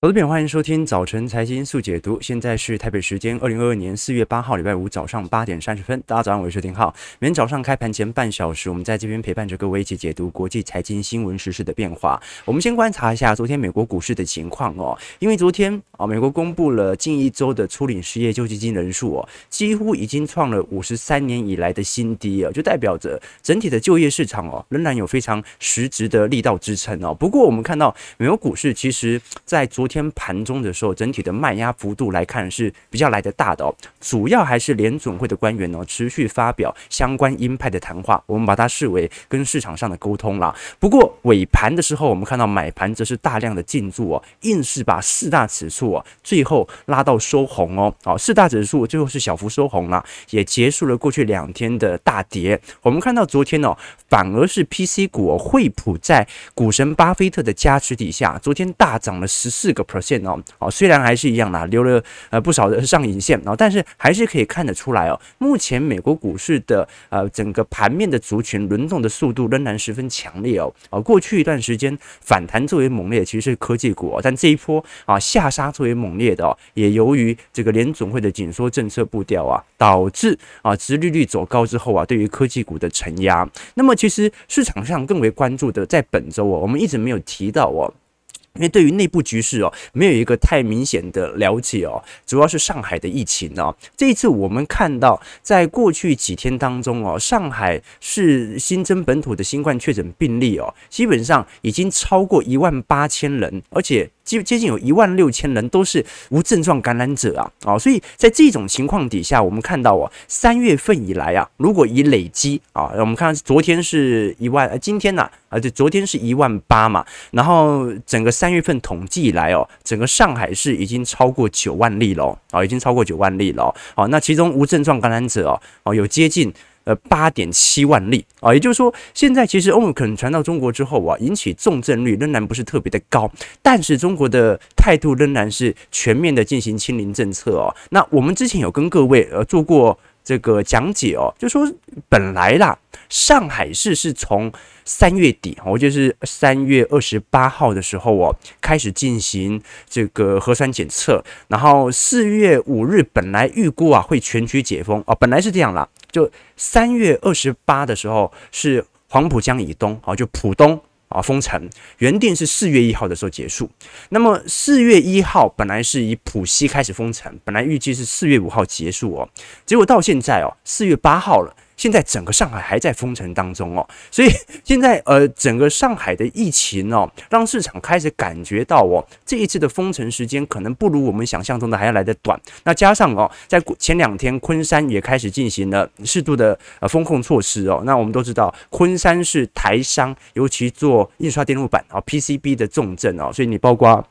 投资朋友，欢迎收听早晨财经速解读。现在是台北时间二零二二年四月八号礼拜五早上八点三十分。大家早上好，我是丁浩。每天早上开盘前半小时，我们在这边陪伴着各位一起解读国际财经新闻时事的变化。我们先观察一下昨天美国股市的情况哦，因为昨天啊，美国公布了近一周的初领失业救济金人数哦，几乎已经创了五十三年以来的新低啊，就代表着整体的就业市场哦，仍然有非常实质的力道支撑哦。不过我们看到美国股市其实在昨天盘中的时候，整体的卖压幅度来看是比较来得大的哦。主要还是联准会的官员呢，持续发表相关鹰派的谈话，我们把它视为跟市场上的沟通啦。不过尾盘的时候，我们看到买盘则是大量的进驻哦，硬是把四大指数哦最后拉到收红哦。好，四大指数最后是小幅收红了，也结束了过去两天的大跌。我们看到昨天哦，反而是 PC 股，惠普在股神巴菲特的加持底下，昨天大涨了十四个 percent。哦，哦，虽然还是一样啦，留了呃不少的上影线哦，但是还是可以看得出来哦，目前美国股市的呃整个盘面的族群轮动的速度仍然十分强烈哦，啊，过去一段时间反弹最为猛烈其实是科技股哦，但这一波啊下杀最为猛烈的哦，也由于这个联总会的紧缩政策步调啊，导致啊殖利率走高之后啊，对于科技股的承压。那么其实市场上更为关注的，在本周哦，我们一直没有提到哦。因为对于内部局势哦，没有一个太明显的了解哦，主要是上海的疫情哦。这一次我们看到，在过去几天当中哦，上海市新增本土的新冠确诊病例哦，基本上已经超过一万八千人，而且。接接近有一万六千人都是无症状感染者啊，啊，所以在这种情况底下，我们看到哦，三月份以来啊，如果以累积啊，我们看昨天是一万，今天呢，啊，就昨天是一万八嘛，然后整个三月份统计以来哦，整个上海市已经超过九万例了，啊，已经超过九万例了，啊，那其中无症状感染者哦，哦，有接近。呃，八点七万例啊，也就是说，现在其实欧盟可能传到中国之后啊，引起重症率仍然不是特别的高，但是中国的态度仍然是全面的进行清零政策哦。那我们之前有跟各位呃做过这个讲解哦，就说本来啦，上海市是从三月底，我就是三月二十八号的时候哦，开始进行这个核酸检测，然后四月五日本来预估啊会全区解封哦，本来是这样啦。就三月二十八的时候是黄浦江以东啊，就浦东啊封城，原定是四月一号的时候结束。那么四月一号本来是以浦西开始封城，本来预计是四月五号结束哦，结果到现在哦，四月八号了。现在整个上海还在封城当中哦，所以现在呃，整个上海的疫情哦，让市场开始感觉到哦，这一次的封城时间可能不如我们想象中的还要来得短。那加上哦，在前两天昆山也开始进行了适度的呃封控措施哦。那我们都知道，昆山是台商，尤其做印刷电路板啊 PCB 的重镇哦，所以你包括。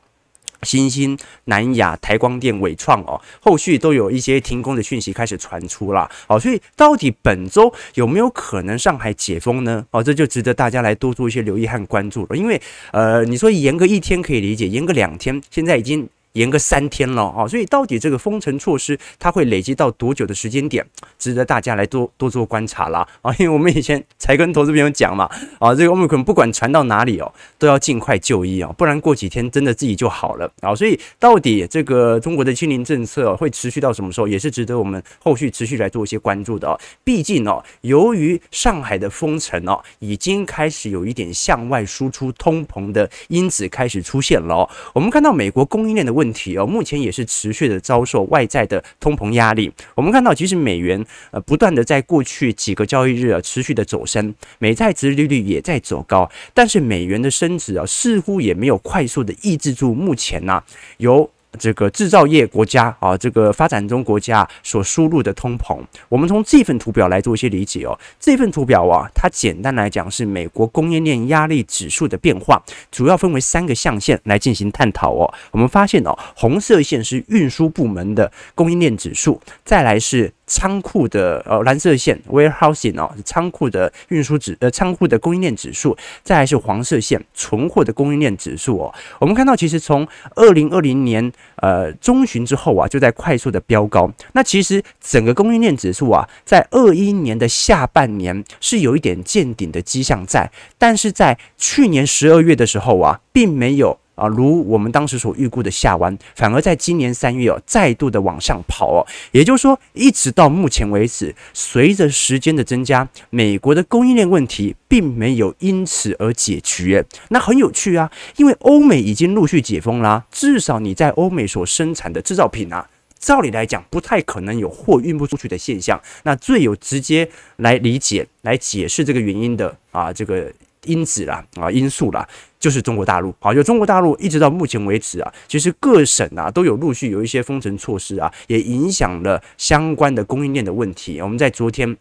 新兴、南亚、台光电、伟创哦，后续都有一些停工的讯息开始传出了哦，所以到底本周有没有可能上海解封呢？哦，这就值得大家来多做一些留意和关注了。因为呃，你说延个一天可以理解，延个两天，现在已经。延个三天了啊，所以到底这个封城措施它会累积到多久的时间点，值得大家来多多做观察啦啊！因为我们以前才跟投资朋友讲嘛啊，这个 Omicron 不管传到哪里哦，都要尽快就医哦，不然过几天真的自己就好了啊！所以到底这个中国的清零政策会持续到什么时候，也是值得我们后续持续来做一些关注的哦。毕竟哦，由于上海的封城哦，已经开始有一点向外输出通膨的因子开始出现了哦。我们看到美国供应链的问题哦，目前也是持续的遭受外在的通膨压力。我们看到，其实美元呃不断的在过去几个交易日啊持续的走升，美债值利率也在走高，但是美元的升值啊似乎也没有快速的抑制住目前呢、由。这个制造业国家啊，这个发展中国家所输入的通膨，我们从这份图表来做一些理解哦。这份图表啊，它简单来讲是美国供应链压力指数的变化，主要分为三个象限来进行探讨哦。我们发现哦，红色线是运输部门的供应链指数，再来是。仓库的呃蓝色线 warehousing 哦，仓库的运输指呃仓库的供应链指数，再是黄色线存货的供应链指数哦。我们看到其实从二零二零年呃中旬之后啊，就在快速的飙高。那其实整个供应链指数啊，在二一年的下半年是有一点见顶的迹象在，但是在去年十二月的时候啊，并没有。啊，如我们当时所预估的下弯，反而在今年三月哦，再度的往上跑哦。也就是说，一直到目前为止，随着时间的增加，美国的供应链问题并没有因此而解决。那很有趣啊，因为欧美已经陆续解封啦，至少你在欧美所生产的制造品啊，照理来讲不太可能有货运不出去的现象。那最有直接来理解、来解释这个原因的啊，这个。因子啦啊，因素啦，就是中国大陆。好，就中国大陆一直到目前为止啊，其实各省啊都有陆续有一些封城措施啊，也影响了相关的供应链的问题。我们在昨天。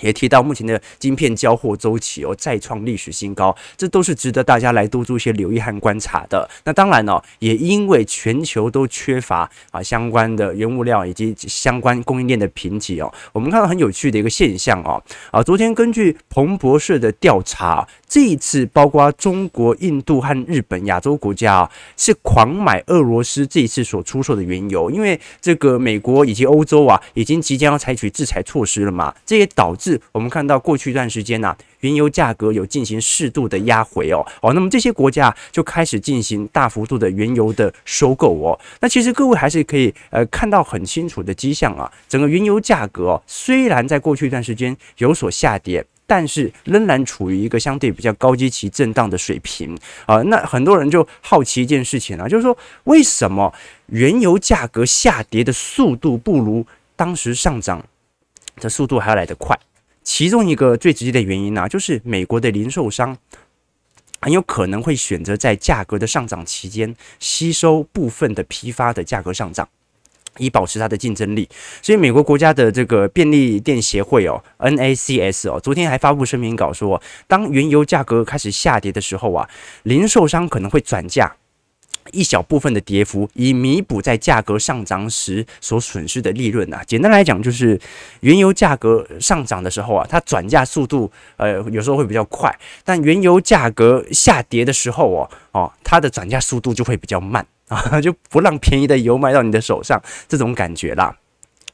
也提到目前的晶片交货周期哦，再创历史新高，这都是值得大家来多做一些留意和观察的。那当然呢，也因为全球都缺乏啊相关的原物料以及相关供应链的评级哦，我们看到很有趣的一个现象哦，啊，昨天根据彭博社的调查，这一次包括中国、印度和日本亚洲国家啊，是狂买俄罗斯这一次所出售的原油，因为这个美国以及欧洲啊，已经即将要采取制裁措施了嘛，这也导致。我们看到过去一段时间呐、啊，原油价格有进行适度的压回哦哦，那么这些国家就开始进行大幅度的原油的收购哦。那其实各位还是可以呃看到很清楚的迹象啊，整个原油价格哦，虽然在过去一段时间有所下跌，但是仍然处于一个相对比较高基期震荡的水平啊。那很多人就好奇一件事情啊，就是说为什么原油价格下跌的速度不如当时上涨的速度还要来得快？其中一个最直接的原因呢、就是美国的零售商很有可能会选择在价格的上涨期间吸收部分的批发的价格上涨，以保持它的竞争力。所以，美国国家的这个便利店协会哦 （NACS） 哦，昨天还发布声明稿说，当原油价格开始下跌的时候啊，零售商可能会转嫁。一小部分的跌幅，以弥补在价格上涨时所损失的利润呐。简单来讲，就是原油价格上涨的时候啊，它转嫁速度呃有时候会比较快；但原油价格下跌的时候哦哦，它的转嫁速度就会比较慢啊，就不让便宜的油卖到你的手上，这种感觉啦。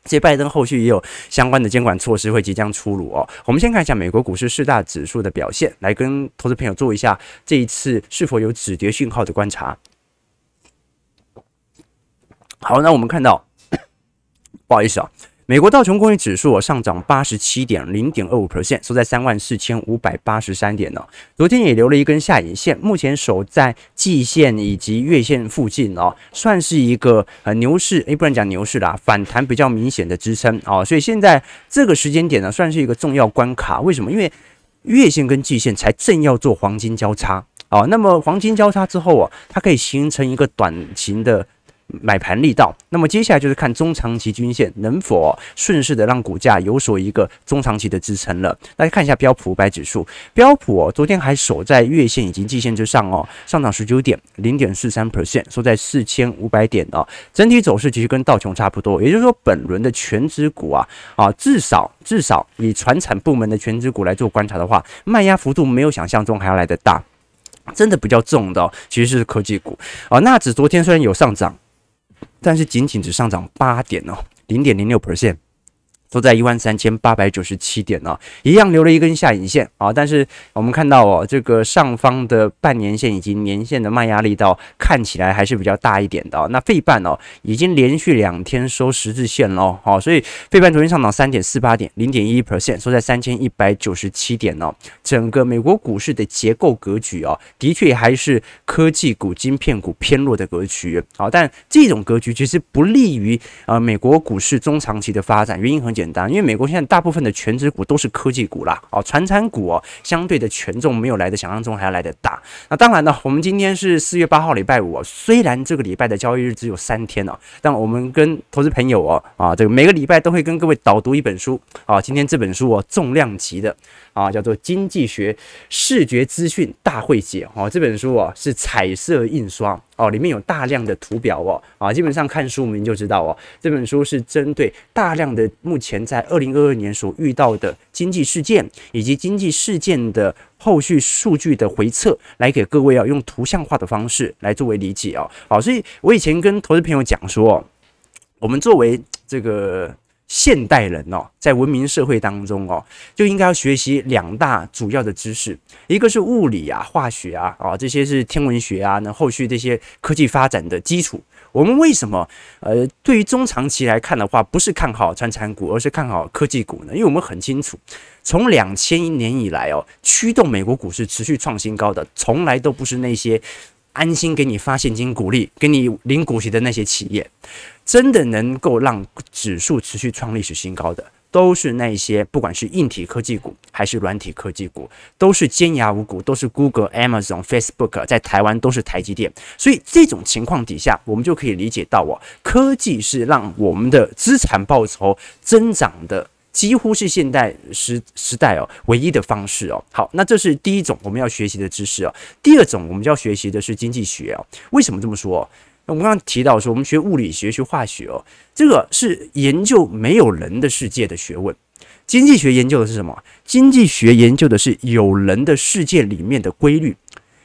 所以拜登后续也有相关的监管措施会即将出炉哦。我们先看一下美国股市四大指数的表现，来跟投资朋友做一下这一次是否有止跌讯号的观察。好，那我们看到，不好意思啊，美国道琼工业指数上涨八十七点零点二五 percent，收在三万四千五百八十三点呢。昨天也留了一根下影线，目前守在季线以及月线附近哦，算是一个呃牛市，诶，不能讲牛市啦，反弹比较明显的支撑哦。所以现在这个时间点呢，算是一个重要关卡。为什么？因为月线跟季线才正要做黄金交叉哦。那么黄金交叉之后啊，它可以形成一个短型的。买盘力道，那么接下来就是看中长期均线能否顺势的让股价有所一个中长期的支撑了。大家看一下标普五百指数，标普哦，昨天还守在月线以及季线之上哦，上涨十九点零点四三 percent，收在四千五百点哦。整体走势其实跟道琼差不多，也就是说本轮的权值股啊啊，至少至少以传产部门的权值股来做观察的话，卖压幅度没有想象中还要来得大，真的比较重的其实是科技股啊。纳指昨天虽然有上涨。但是仅仅只上涨八点哦，零点零六 percent。都在一万三千八百九十七点呢，一样留了一根下影线啊。但是我们看到哦，这个上方的半年线以及年线的卖压力道看起来还是比较大一点的。那费半哦，已经连续两天收十字线喽，好，所以费半昨天上涨三点四八点，零点一 percent，收在三千一百九十七点哦。整个美国股市的结构格局哦，的确还是科技股、晶片股偏弱的格局。好，但这种格局其实不利于呃美国股市中长期的发展，原因很简。简单，因为美国现在大部分的全值股都是科技股啦，哦，传产股哦，相对的权重没有来的想象中还要来的大。那当然呢，我们今天是四月八号礼拜五，虽然这个礼拜的交易日只有三天哦，但我们跟投资朋友哦，啊，这个每个礼拜都会跟各位导读一本书啊，今天这本书哦，重量级的。啊，叫做《经济学视觉资讯大汇解》哦，这本书哦是彩色印刷哦，里面有大量的图表哦，啊，基本上看书名就知道哦，这本书是针对大量的目前在二零二二年所遇到的经济事件以及经济事件的后续数据的回测，来给各位啊用图像化的方式来作为理解哦。好，所以我以前跟投资朋友讲说，我们作为这个。现代人哦，在文明社会当中哦，就应该要学习两大主要的知识，一个是物理啊、化学啊，啊这些是天文学啊，那后续这些科技发展的基础。我们为什么呃，对于中长期来看的话，不是看好传产股，而是看好科技股呢？因为我们很清楚，从两千年以来哦，驱动美国股市持续创新高的，从来都不是那些安心给你发现金股利、给你领股息的那些企业。真的能够让指数持续创历史新高的，都是那些不管是硬体科技股还是软体科技股，都是尖牙五股，都是 Google、Amazon、Facebook，在台湾都是台积电。所以这种情况底下，我们就可以理解到哦，科技是让我们的资产报酬增长的，几乎是现代时时代哦唯一的方式哦。好，那这是第一种我们要学习的知识哦。第二种我们就要学习的是经济学哦。为什么这么说？我们刚刚提到说，我们学物理学、学化学哦，这个是研究没有人的世界的学问。经济学研究的是什么？经济学研究的是有人的世界里面的规律。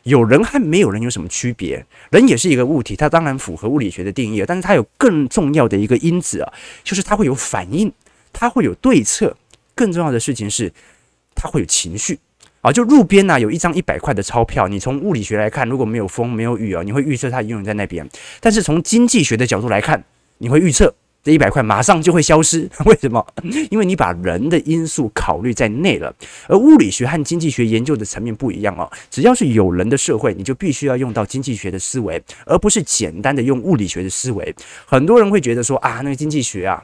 有人和没有人有什么区别？人也是一个物体，它当然符合物理学的定义，但是它有更重要的一个因子啊，就是它会有反应，它会有对策。更重要的事情是，它会有情绪。啊，就路边呢，有一张一百块的钞票，你从物理学来看，如果没有风没有雨啊，你会预测它永远在那边。但是从经济学的角度来看，你会预测这一百块马上就会消失。为什么？因为你把人的因素考虑在内了。而物理学和经济学研究的层面不一样哦。只要是有人的社会，你就必须要用到经济学的思维，而不是简单的用物理学的思维。很多人会觉得说啊，那个经济学啊。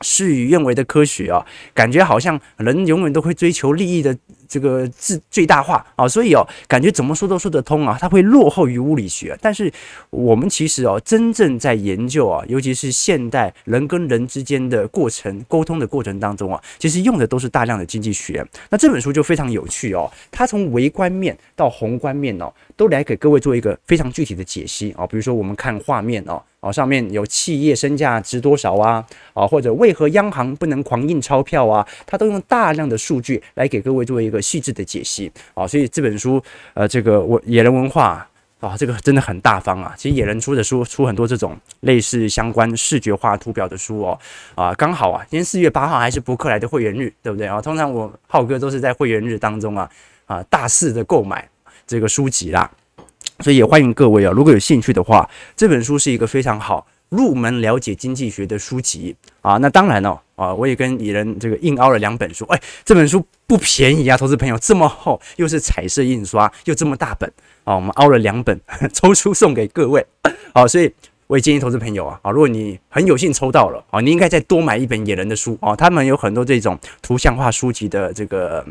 事与愿违的科学啊，感觉好像人永远都会追求利益的这个最最大化啊，所以哦，感觉怎么说都说得通啊，它会落后于物理学。但是我们其实哦，真正在研究啊，尤其是现代人跟人之间的过程沟通的过程当中啊，其实用的都是大量的经济学。那这本书就非常有趣哦，它从微观面到宏观面哦，都来给各位做一个非常具体的解析啊。比如说我们看画面哦。哦，上面有企业身价值多少啊？啊，或者为何央行不能狂印钞票啊？它都用大量的数据来给各位做一个细致的解析啊。所以这本书，呃，这个我野人文化啊，这个真的很大方啊。其实野人出的书出很多这种类似相关视觉化图表的书哦。啊，刚好啊，今天四月八号还是博客来的会员日，对不对啊？通常我浩哥都是在会员日当中啊啊大肆的购买这个书籍啦。所以也欢迎各位啊，如果有兴趣的话，这本书是一个非常好入门了解经济学的书籍啊。那当然了啊，我也跟野人这个硬凹了两本书，哎，这本书不便宜啊，投资朋友这么厚，又是彩色印刷，又这么大本啊，我们凹了两本 抽出送给各位。好，所以我也建议投资朋友啊，啊，如果你很有幸抽到了啊，你应该再多买一本野人的书啊，他们有很多这种图像化书籍的这个。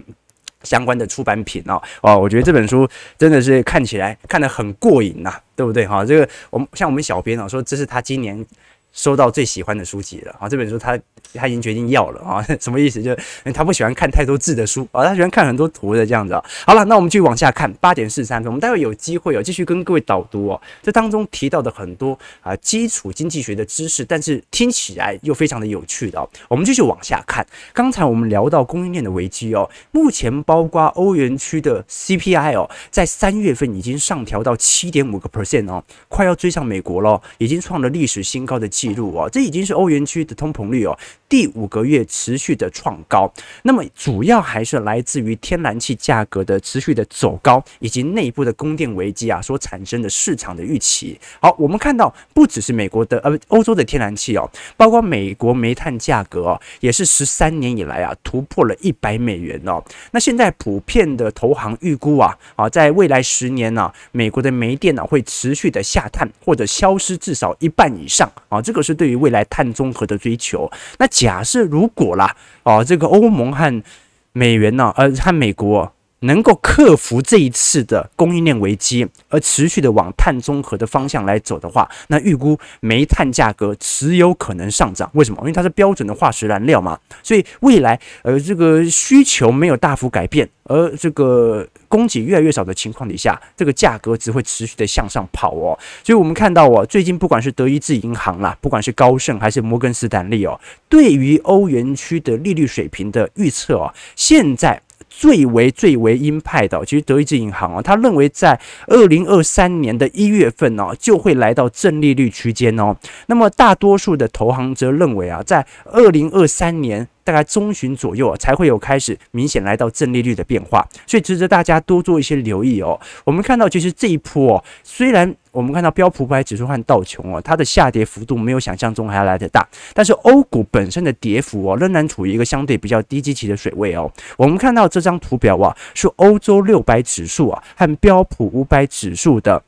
相关的出版品哦，哦，我觉得这本书真的是看起来看得很过瘾呐，对不对哈？这个我们像我们小编啊说，这是他今年收到最喜欢的书籍了啊，这本书他。他已经决定要了啊，什么意思？就是他不喜欢看太多字的书啊，他喜欢看很多图的这样子。好了，那我们继续往下看，八点四十三分，我们待会有机会哦，继续跟各位导读哦。这当中提到的很多啊基础经济学的知识，但是听起来又非常的有趣的哦。我们继续往下看，刚才我们聊到供应链的危机哦，目前包括欧元区的 CPI 哦，在三月份已经上调到七点五个 percent 哦，快要追上美国了，已经创了历史新高的记录哦。这已经是欧元区的通膨率哦。第五个月持续的创高，那么主要还是来自于天然气价格的持续的走高，以及内部的供电危机啊所产生的市场的预期。好，我们看到不只是美国的呃欧洲的天然气哦，包括美国煤炭价格哦，也是十三年以来啊突破了一百美元哦。那现在普遍的投行预估啊啊，在未来十年呢、美国的煤电呢、会持续的下探或者消失至少一半以上啊，这这个是对于未来碳综合的追求。那假设如果啦，哦，这个欧盟和美元呢，呃，和美国能够克服这一次的供应链危机，而持续的往碳中和的方向来走的话，那预估煤炭价格只有可能上涨。为什么？因为它是标准的化石燃料嘛，所以未来呃，这个需求没有大幅改变，而这个。供给越来越少的情况底下，这个价格只会持续的向上跑哦。所以我们看到哦，最近不管是德意志银行啦，不管是高盛还是摩根斯坦利哦，对于欧元区的利率水平的预测哦，现在最为最为鹰派的，其实德意志银行啊，他认为在二零二三年的一月份呢，就会来到正利率区间哦。那么大多数的投行则认为啊，在二零二三年。大概中旬左右啊，才会有开始明显来到正利率的变化，所以值得大家多做一些留意哦。我们看到，其实这一波哦，虽然我们看到标普五百指数和道琼哦，它的下跌幅度没有想象中还要来得大，但是欧股本身的跌幅哦，仍然处于一个相对比较低基期的水位哦。我们看到这张图表啊，是欧洲六百指数啊和标普五百指数的。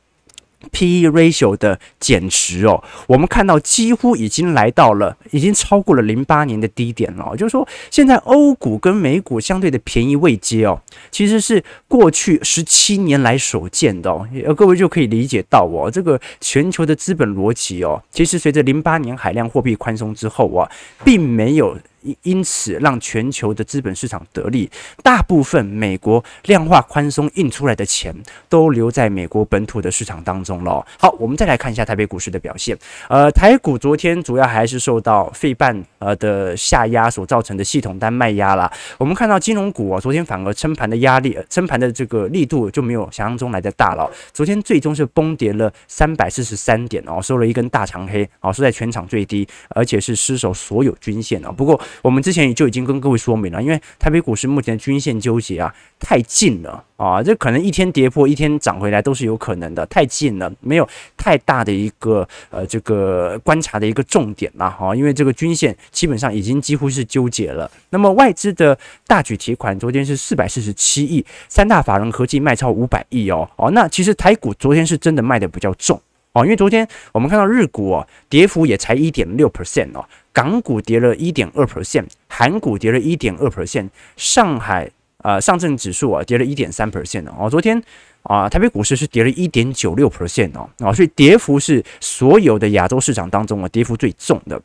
P/E ratio 的减值哦，我们看到几乎已经来到了，已经超过了零八年的低点了。就是说，现在欧股跟美股相对的便宜位阶哦，其实是过去十七年来所见的哦。各位就可以理解到哦，这个全球的资本逻辑哦，其实随着零八年海量货币宽松之后啊，并没有。因此，让全球的资本市场得利，大部分美国量化宽松印出来的钱都留在美国本土的市场当中了。好，我们再来看一下台北股市的表现。呃，台股昨天主要还是受到费半呃的下压所造成的系统单卖压啦。我们看到金融股啊，昨天反而撑盘的压力，撑盘的这个力度就没有想象中来的大了。昨天最终是崩跌了三百四十三点哦，收了一根大长黑啊，收在全场最低，而且是失守所有均线啊。不过，我们之前也就已经跟各位说明了，因为台北股市目前的均线纠结啊太近了啊，这可能一天跌破一天涨回来都是有可能的，太近了，没有太大的一个呃这个观察的一个重点了哈，因为这个均线基本上已经几乎是纠结了。那么外资的大举提款，昨天是四百四十七亿，三大法人合计卖超五百亿哦哦，那其实台股昨天是真的卖的比较重哦，因为昨天我们看到日股哦跌幅也才一点六 percent 哦。港股跌了一点二 percent，韩股跌了一点二 percent，上海、呃、上证指数啊跌了一点三 percent 哦，昨天啊、台北股市是跌了一点九六 percent 哦，啊，所以跌幅是所有的亚洲市场当中啊跌幅最重的。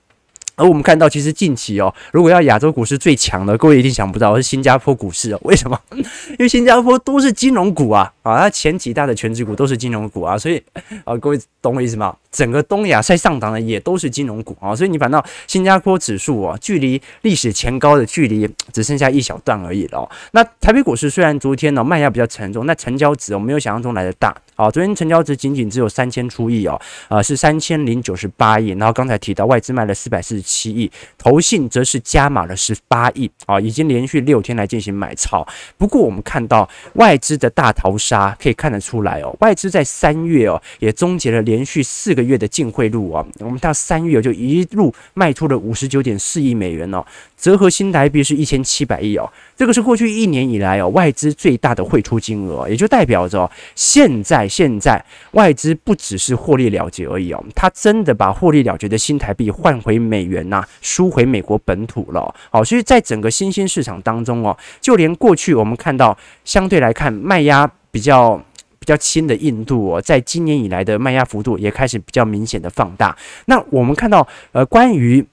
而我们看到，其实近期哦，如果要亚洲股市最强的，各位一定想不到是新加坡股市哦。为什么？因为新加坡都是金融股啊，啊，它前几大的全职股都是金融股啊，所以啊，各位懂我意思吗？整个东亚在上档的也都是金融股啊，所以你反倒新加坡指数啊，距离历史前高的距离只剩下一小段而已了。那台北股市虽然昨天呢卖压比较沉重，那成交值哦没有想象中来的大。啊，昨天成交值仅仅只有三千出亿哦，啊是三千零九十八亿。然后刚才提到外资卖了四百四十七亿，投信则是加码了十八亿啊，已经连续六天来进行买超。不过我们看到外资的大逃杀，可以看得出来哦，外资在三月哦也终结了连续四个月的净汇入啊，我们到三月就一路卖出了五十九点四亿美元哦。折合新台币是一千七百亿哦，这个是过去一年以来哦外资最大的汇出金额，也就代表着现在现在外资不只是获利了结而已哦，它真的把获利了结的新台币换回美元呐，输回美国本土了。好，所以在整个新兴市场当中哦，就连过去我们看到相对来看卖压比较比较轻的印度哦，在今年以来的卖压幅度也开始比较明显的放大。那我们看到呃关于。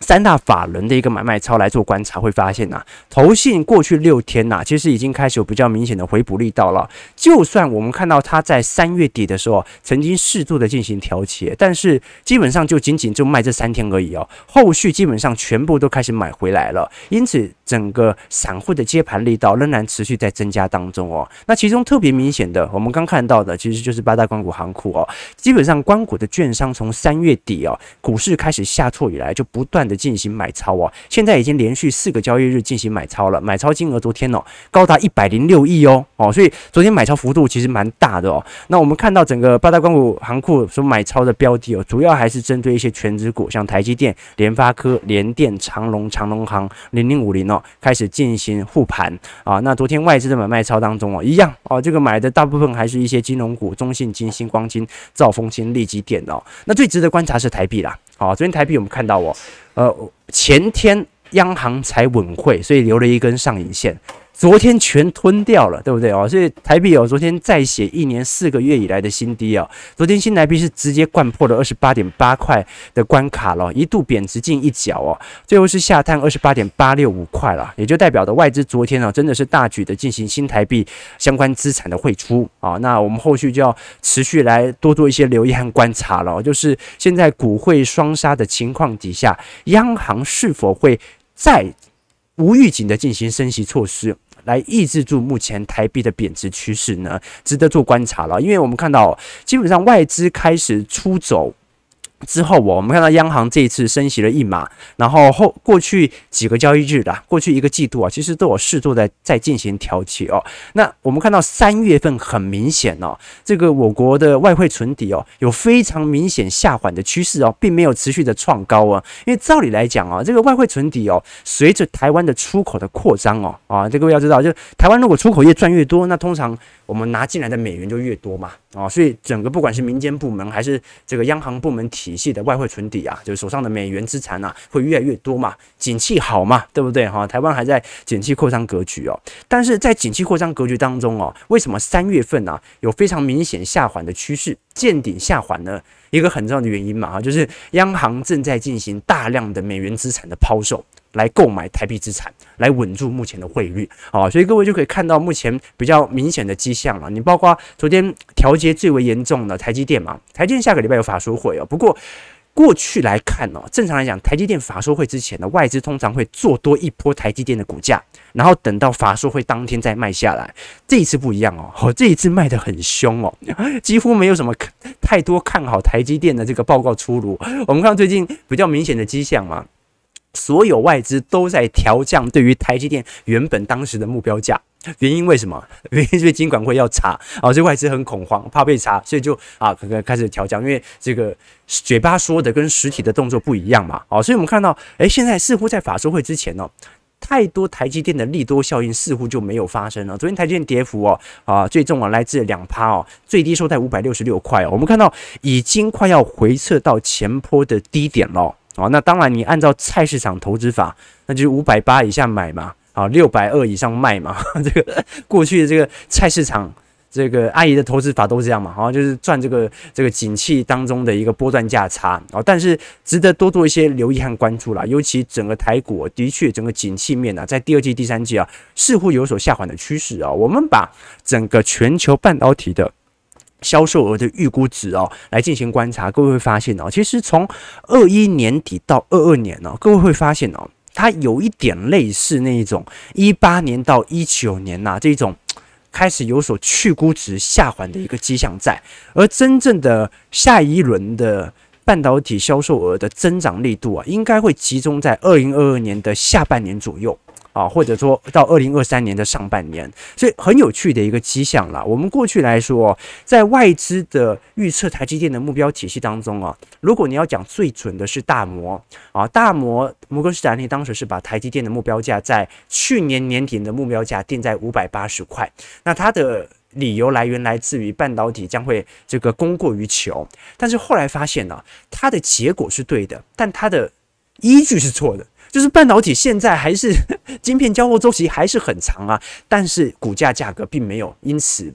三大法人的一个买卖超来做观察，会发现呐、投信过去六天呐、其实已经开始有比较明显的回补力道了。就算我们看到它在三月底的时候曾经适度的进行调节，但是基本上就仅仅就卖这三天而已哦，后续基本上全部都开始买回来了。因此，整个散户的接盘力道仍然持续在增加当中哦。那其中特别明显的，我们刚看到的其实就是八大官股行库哦，基本上官股的券商从三月底哦，股市开始下挫以来就不断。的进行买超哦，现在已经连续四个交易日进行买超了，买超金额昨天哦高达一百零六亿哦哦，所以昨天买超幅度其实蛮大的哦。那我们看到整个八大官股行库所买超的标的哦，主要还是针对一些全值股，像台积电、联发科、联电、长隆、长隆行、零零五零哦，开始进行护盘啊。那昨天外资的买卖超当中哦，一样哦，这个买的大部分还是一些金融股，中信金、星光金、兆丰金、力积电哦。那最值得观察是台币啦。好，昨天台币我们看到哦，呃，前天央行才稳会，所以留了一根上影线。昨天全吞掉了，对不对哦？所以台币哦，昨天再写一年四个月以来的新低哦。昨天新台币是直接掼破了二十八点八块的关卡了，一度贬值近一角哦，最后是下探二十八点八六五块了，也就代表着外资昨天啊真的是大举的进行新台币相关资产的汇出啊。那我们后续就要持续来多做一些留意和观察了，就是现在股汇双杀的情况底下，央行是否会再无预警的进行升息措施？来抑制住目前台币的贬值趋势呢？值得做观察了，因为我们看到基本上外资开始出走。之后，我们看到央行这一次升息了一码，然后后过去几个交易日的，过去一个季度啊，其实都有适度在在进行调节哦。那我们看到三月份很明显哦，这个我国的外汇存底哦，有非常明显下缓的趋势哦，并没有持续的创高啊。因为照理来讲啊，这个外汇存底哦，随着台湾的出口的扩张哦，啊，这个要知道，就台湾如果出口越赚越多，那通常我们拿进来的美元就越多嘛，啊，所以整个不管是民间部门还是这个央行部门体系的外汇存底啊，就是手上的美元资产啊，会越来越多嘛，景气好嘛，对不对哈？台湾还在景气扩张格局哦，但是在景气扩张格局当中哦，为什么三月份啊有非常明显下缓的趋势，见顶下缓呢？一个很重要的原因嘛哈，就是央行正在进行大量的美元资产的抛售。来购买台币资产，来稳住目前的汇率，好，所以各位就可以看到目前比较明显的迹象了。你包括昨天调节最为严重的台积电嘛，台积电下个礼拜有法说会哦。不过过去来看哦，正常来讲，台积电法说会之前呢，外资通常会做多一波台积电的股价，然后等到法说会当天再卖下来。这一次不一样哦，这一次卖得很凶哦，几乎没有什么太多看好台积电的这个报告出炉。我们看最近比较明显的迹象嘛。所有外资都在调降对于台积电原本当时的目标价，原因为什么？原因是金管会要查啊，这外资很恐慌，怕被查，所以就啊，可能开始调降，因为这个嘴巴说的跟实体的动作不一样嘛，啊，所以我们看到，哎，现在似乎在法说会之前呢，太多台积电的利多效应似乎就没有发生了。昨天台积电跌幅哦，啊，最重啊来自两趴哦，最低收在五百六十六块哦，我们看到已经快要回撤到前波的低点了。那当然，你按照菜市场投资法，那就是五百八以下买嘛，啊，六百二以上卖嘛。这个过去的这个菜市场，这个阿姨的投资法都是这样嘛，好，就是赚这个这个景气当中的一个波段价差啊。但是值得多做一些留意和关注啦，尤其整个台股的确整个景气面啊，在第二季、第三季啊，似乎有所下缓的趋势啊。我们把整个全球半导体的。销售额的预估值哦，来进行观察，各位会发现哦，其实从二一年底到二二年哦，各位会发现哦，它有一点类似那一种一八年到一九年呐、这种开始有所去估值下缓的一个迹象在，而真正的下一轮的半导体销售额的增长力度啊，应该会集中在二零二二年的下半年左右。啊，或者说到二零二三年的上半年，所以很有趣的一个迹象啦。我们过去来说，在外资的预测台积电的目标体系当中啊，如果你要讲最准的是大摩啊，大摩摩根士丹利当时是把台积电的目标价在去年年底的目标价定在五百八十块，那它的理由来源来自于半导体将会这个供过于求，但是后来发现呢、它的结果是对的，但它的依据是错的。就是半导体现在还是 晶片交货周期还是很长啊，但是股价价格并没有因此，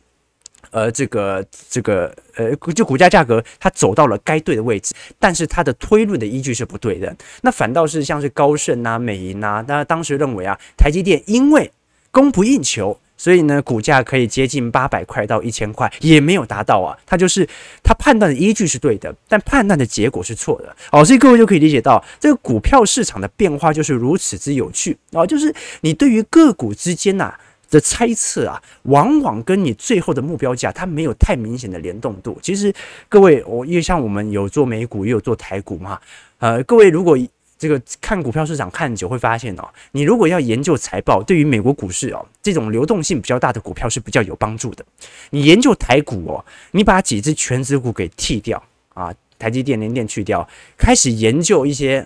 呃，这个这个呃，就股价价格它走到了该对的位置，但是它的推论的依据是不对的。那反倒是像是高盛啊、美银啊，那当时认为啊，台积电因为供不应求。所以呢，股价可以接近八百块到一千块，也没有达到啊。他就是他判断的依据是对的，但判断的结果是错的。哦，所以各位就可以理解到，这个股票市场的变化就是如此之有趣啊。就是你对于个股之间呐的猜测啊，往往跟你最后的目标价它没有太明显的联动度。其实各位，我因为像我们有做美股，也有做台股嘛，呃，各位如果。这个看股票市场看久会发现哦，你如果要研究财报，对于美国股市哦，这种流动性比较大的股票是比较有帮助的。你研究台股哦，你把几只全值股给剔掉啊，台积电、联电去掉，开始研究一些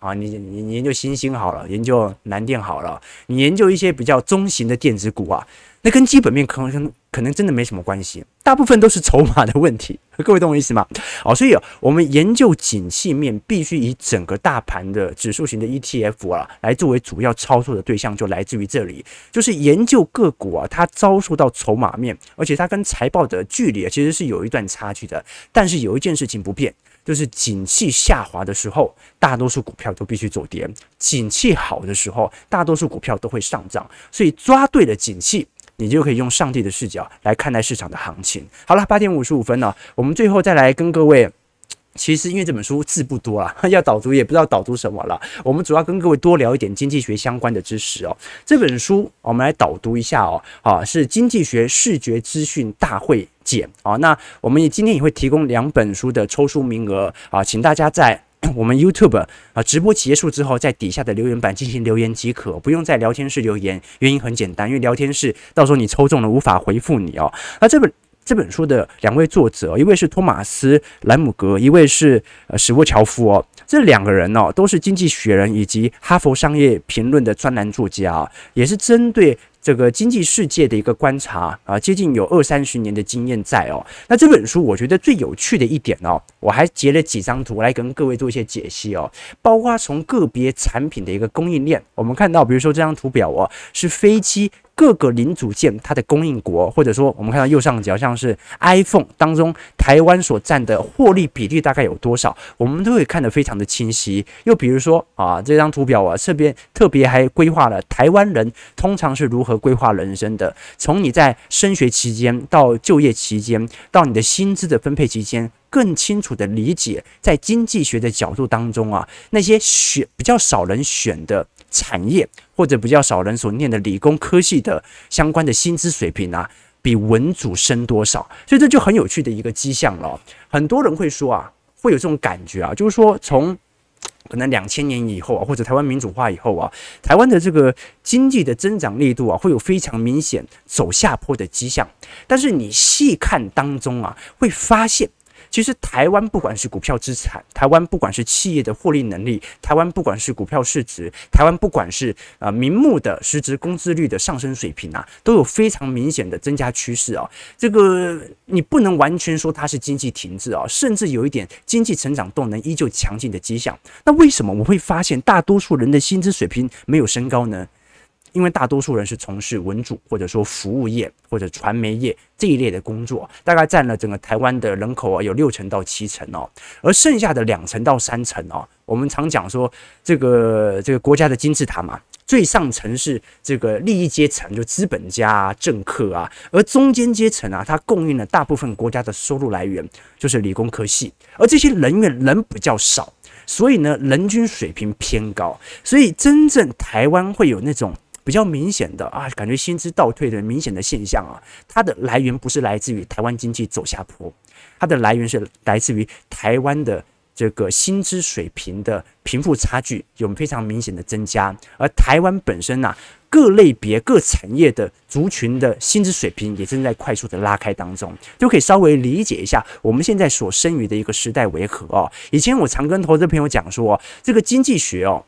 啊，你你你研究新兴好了，研究南电好了，你研究一些比较中型的电子股啊。那跟基本面可能可能真的没什么关系，大部分都是筹码的问题。各位懂我意思吗？哦，所以啊，我们研究景气面必须以整个大盘的指数型的 ETF 啊来作为主要操作的对象，就来自于这里，就是研究个股啊，它遭受到筹码面，而且它跟财报的距离啊其实是有一段差距的。但是有一件事情不变，就是景气下滑的时候，大多数股票都必须走跌；景气好的时候，大多数股票都会上涨。所以抓对了景气。你就可以用上帝的视角来看待市场的行情。好了，八点五十五分了，我们最后再来跟各位 其实因为这本书字不多啊，要导读也不知道导读什么了。我们主要跟各位多聊一点经济学相关的知识哦。这本书我们来导读一下哦，啊，是《经济学视觉资讯大会简》啊。那我们也今天也会提供两本书的抽书名额啊，请大家在我们 YouTube 啊直播结束之后，在底下的留言板进行留言即可，不用在聊天室留言。原因很简单，因为聊天室到时候你抽中了无法回复你哦。那这本。这本书的两位作者，一位是托马斯·兰姆格，一位是呃史沃乔夫哦。这两个人哦，都是《经济学人》以及《哈佛商业评论》的专栏作家啊，也是针对这个经济世界的一个观察啊，接近有二三十年的经验在哦。那这本书我觉得最有趣的一点哦，我还截了几张图来跟各位做一些解析哦，包括从个别产品的一个供应链，我们看到，比如说这张图表哦，是飞机。各个零组件它的供应国，或者说我们看到右上角像是 iPhone 当中台湾所占的获利比例大概有多少，我们都会看得非常的清晰。又比如说啊，这张图表啊，这边特别还规划了台湾人通常是如何规划人生的，从你在升学期间到就业期间，到你的薪资的分配期间，更清楚的理解在经济学的角度当中啊，那些选比较少人选的产业。或者比较少人所念的理工科系的相关的薪资水平啊，比文组升多少？所以这就很有趣的一个迹象了。很多人会说啊，会有这种感觉啊，就是说从可能两千年以后啊，或者台湾民主化以后啊，台湾的这个经济的增长力度啊，会有非常明显走下坡的迹象。但是你细看当中啊，会发现。其实台湾不管是股票资产，台湾不管是企业的获利能力，台湾不管是股票市值，台湾不管是呃名目的实质工资率的上升水平啊，都有非常明显的增加趋势啊。这个你不能完全说它是经济停滞啊，甚至有一点经济成长动能依旧强劲的迹象。那为什么我会发现大多数人的薪资水平没有升高呢？因为大多数人是从事文主或者说服务业或者传媒业这一类的工作，大概占了整个台湾的人口啊有六成到七成哦，而剩下的两成到三成哦，我们常讲说这个这个国家的金字塔嘛，最上层是这个利益阶层，就资本家、政客啊，而中间阶层啊，它供应了大部分国家的收入来源，就是理工科系，而这些人员人比较少，所以呢，人均水平偏高，所以真正台湾会有那种。比较明显的啊，感觉薪资倒退的明显的现象啊，它的来源不是来自于台湾经济走下坡，它的来源是来自于台湾的这个薪资水平的贫富差距有非常明显的增加，而台湾本身呐、啊，各类别各产业的族群的薪资水平也正在快速的拉开当中，就可以稍微理解一下我们现在所生于的一个时代为何哦。以前我常跟投资朋友讲说，这个经济学哦。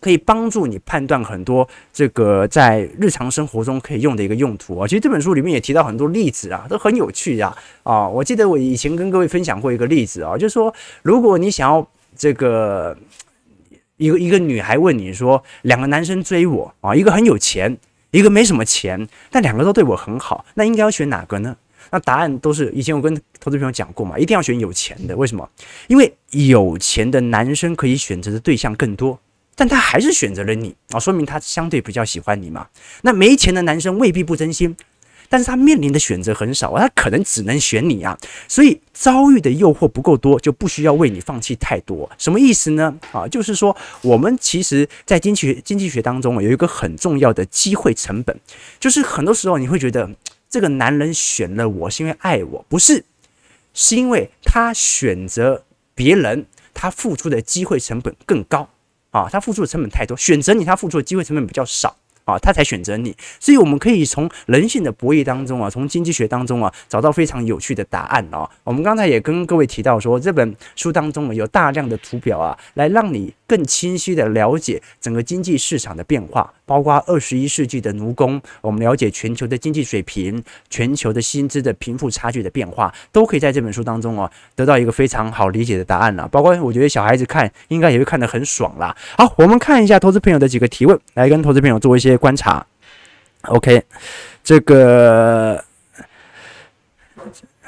可以帮助你判断很多这个在日常生活中可以用的一个用途啊。其实这本书里面也提到很多例子啊，都很有趣啊。啊，我记得我以前跟各位分享过一个例子啊，就是说，如果你想要这个一个一个女孩问你说，两个男生追我啊，一个很有钱，一个没什么钱，但两个都对我很好，那应该要选哪个呢？那答案都是以前我跟投资朋友讲过嘛，一定要选有钱的。为什么？因为有钱的男生可以选择的对象更多。但他还是选择了你啊，说明他相对比较喜欢你嘛。那没钱的男生未必不真心，但是他面临的选择很少，他可能只能选你啊。所以遭遇的诱惑不够多，就不需要为你放弃太多。什么意思呢？啊，就是说我们其实在经济学经济学当中有一个很重要的机会成本，就是很多时候你会觉得这个男人选了我是因为爱我，不是，是因为他选择别人，他付出的机会成本更高。啊，他付出的成本太多，选择你，他付出的机会成本比较少。啊，他才选择你，所以我们可以从人性的博弈当中啊，从经济学当中啊，找到非常有趣的答案啊。我们刚才也跟各位提到说，这本书当中有大量的图表啊，来让你更清晰的了解整个经济市场的变化，包括二十一世纪的奴工，我们了解全球的经济水平、全球的薪资的贫富差距的变化，都可以在这本书当中啊，得到一个非常好理解的答案了。包括我觉得小孩子看应该也会看得很爽啦。好，我们看一下投资朋友的几个提问，来跟投资朋友做一些。观察，OK，这个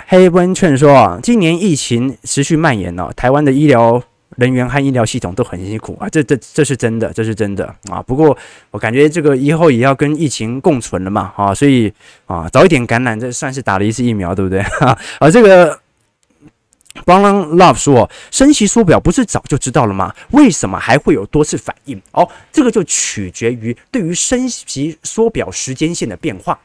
黑温劝说啊，今年疫情持续蔓延了，台湾的医疗人员和医疗系统都很辛苦啊，这这这是真的，这是真的啊。不过我感觉这个以后也要跟疫情共存了嘛，啊，所以啊，早一点感染，这算是打了一次疫苗，对不对？啊，这个 Brown Love 说：“升息缩表不是早就知道了吗？为什么还会有多次反应？哦，这个就取决于对于升息缩表时间线的变化。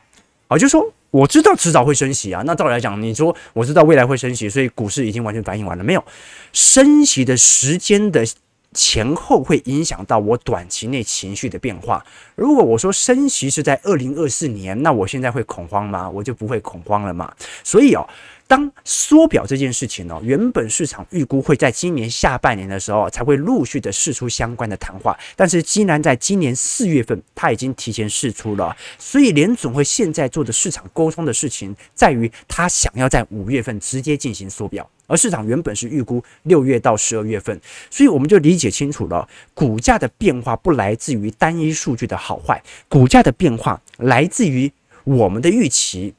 啊，就说我知道迟早会升息啊。那照理来讲，你说我知道未来会升息，所以股市已经完全反应完了没有？升息的时间的前后会影响到我短期内情绪的变化。如果我说升息是在二零二四年，那我现在会恐慌吗？我就不会恐慌了嘛。所以哦。”当缩表这件事情呢，原本市场预估会在今年下半年的时候才会陆续的释出相关的谈话，但是既然在今年四月份，他已经提前释出了，所以联总会现在做的市场沟通的事情，在于他想要在五月份直接进行缩表，而市场原本是预估六月到十二月份，所以我们就理解清楚了，股价的变化不来自于单一数据的好坏，股价的变化来自于我们的预期。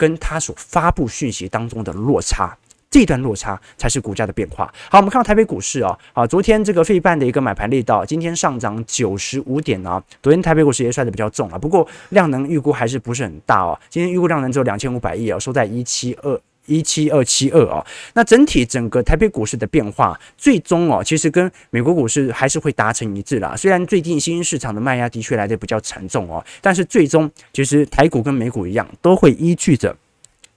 跟他所发布讯息当中的落差，这段落差才是股价的变化。好，我们看到台北股市啊，啊，昨天这个费半的一个买盘力道，今天上涨九十五点啊。昨天台北股市也摔得比较重啊，不过量能预估还是不是很大哦。今天预估量能只有两千五百亿啊，收在一七二。一七二七二啊，那整体整个台北股市的变化，最终哦，其实跟美国股市还是会达成一致啦。虽然最近新兴市场的卖压的确来的比较沉重哦，但是最终其实台股跟美股一样，都会依据着。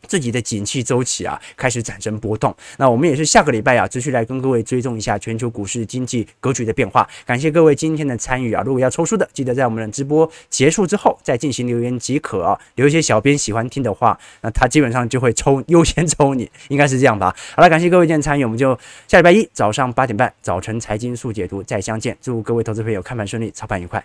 自己的景气周期啊，开始产生波动。那我们也是下个礼拜啊，继续来跟各位追踪一下全球股市经济格局的变化。感谢各位今天的参与啊！如果要抽书的，记得在我们的直播结束之后再进行留言即可啊。留一些小编喜欢听的话，那他基本上就会抽优先抽你，应该是这样吧？好了，感谢各位今天参与，我们就下礼拜一早上八点半早晨财经速解读再相见。祝各位投资朋友看盘顺利，操盘愉快。